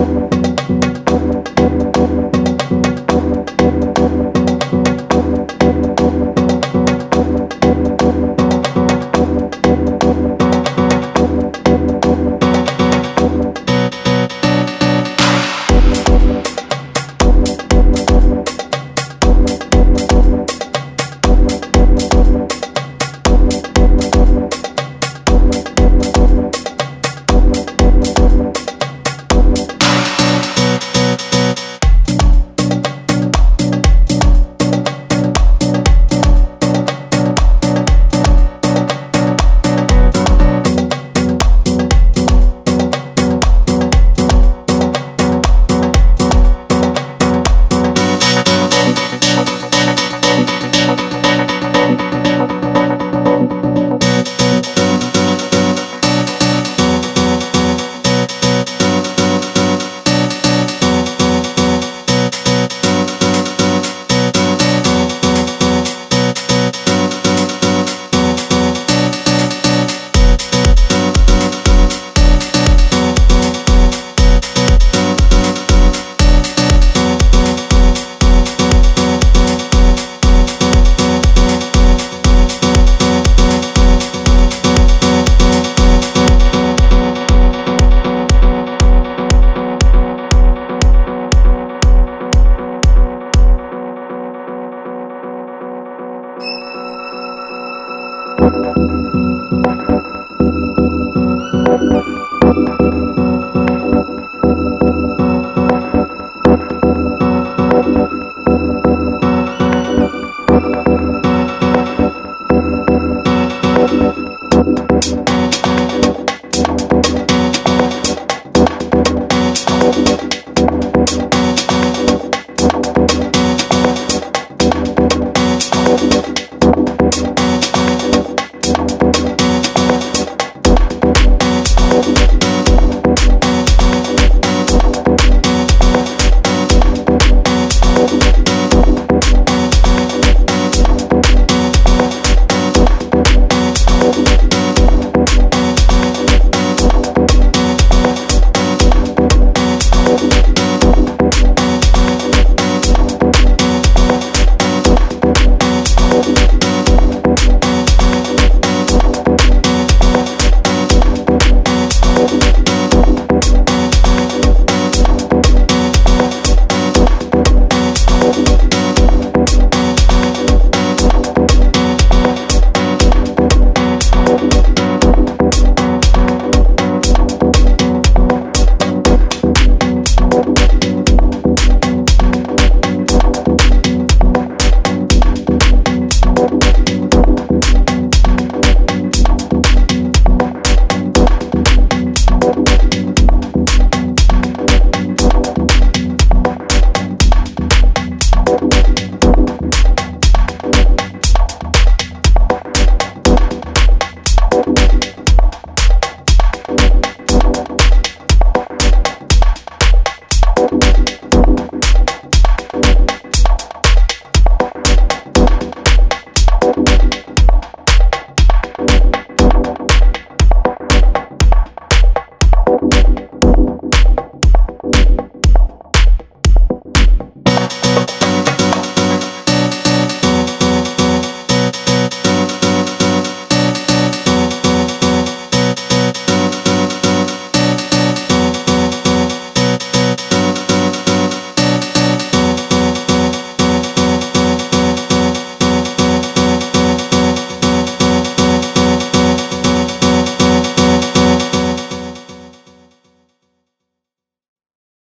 Música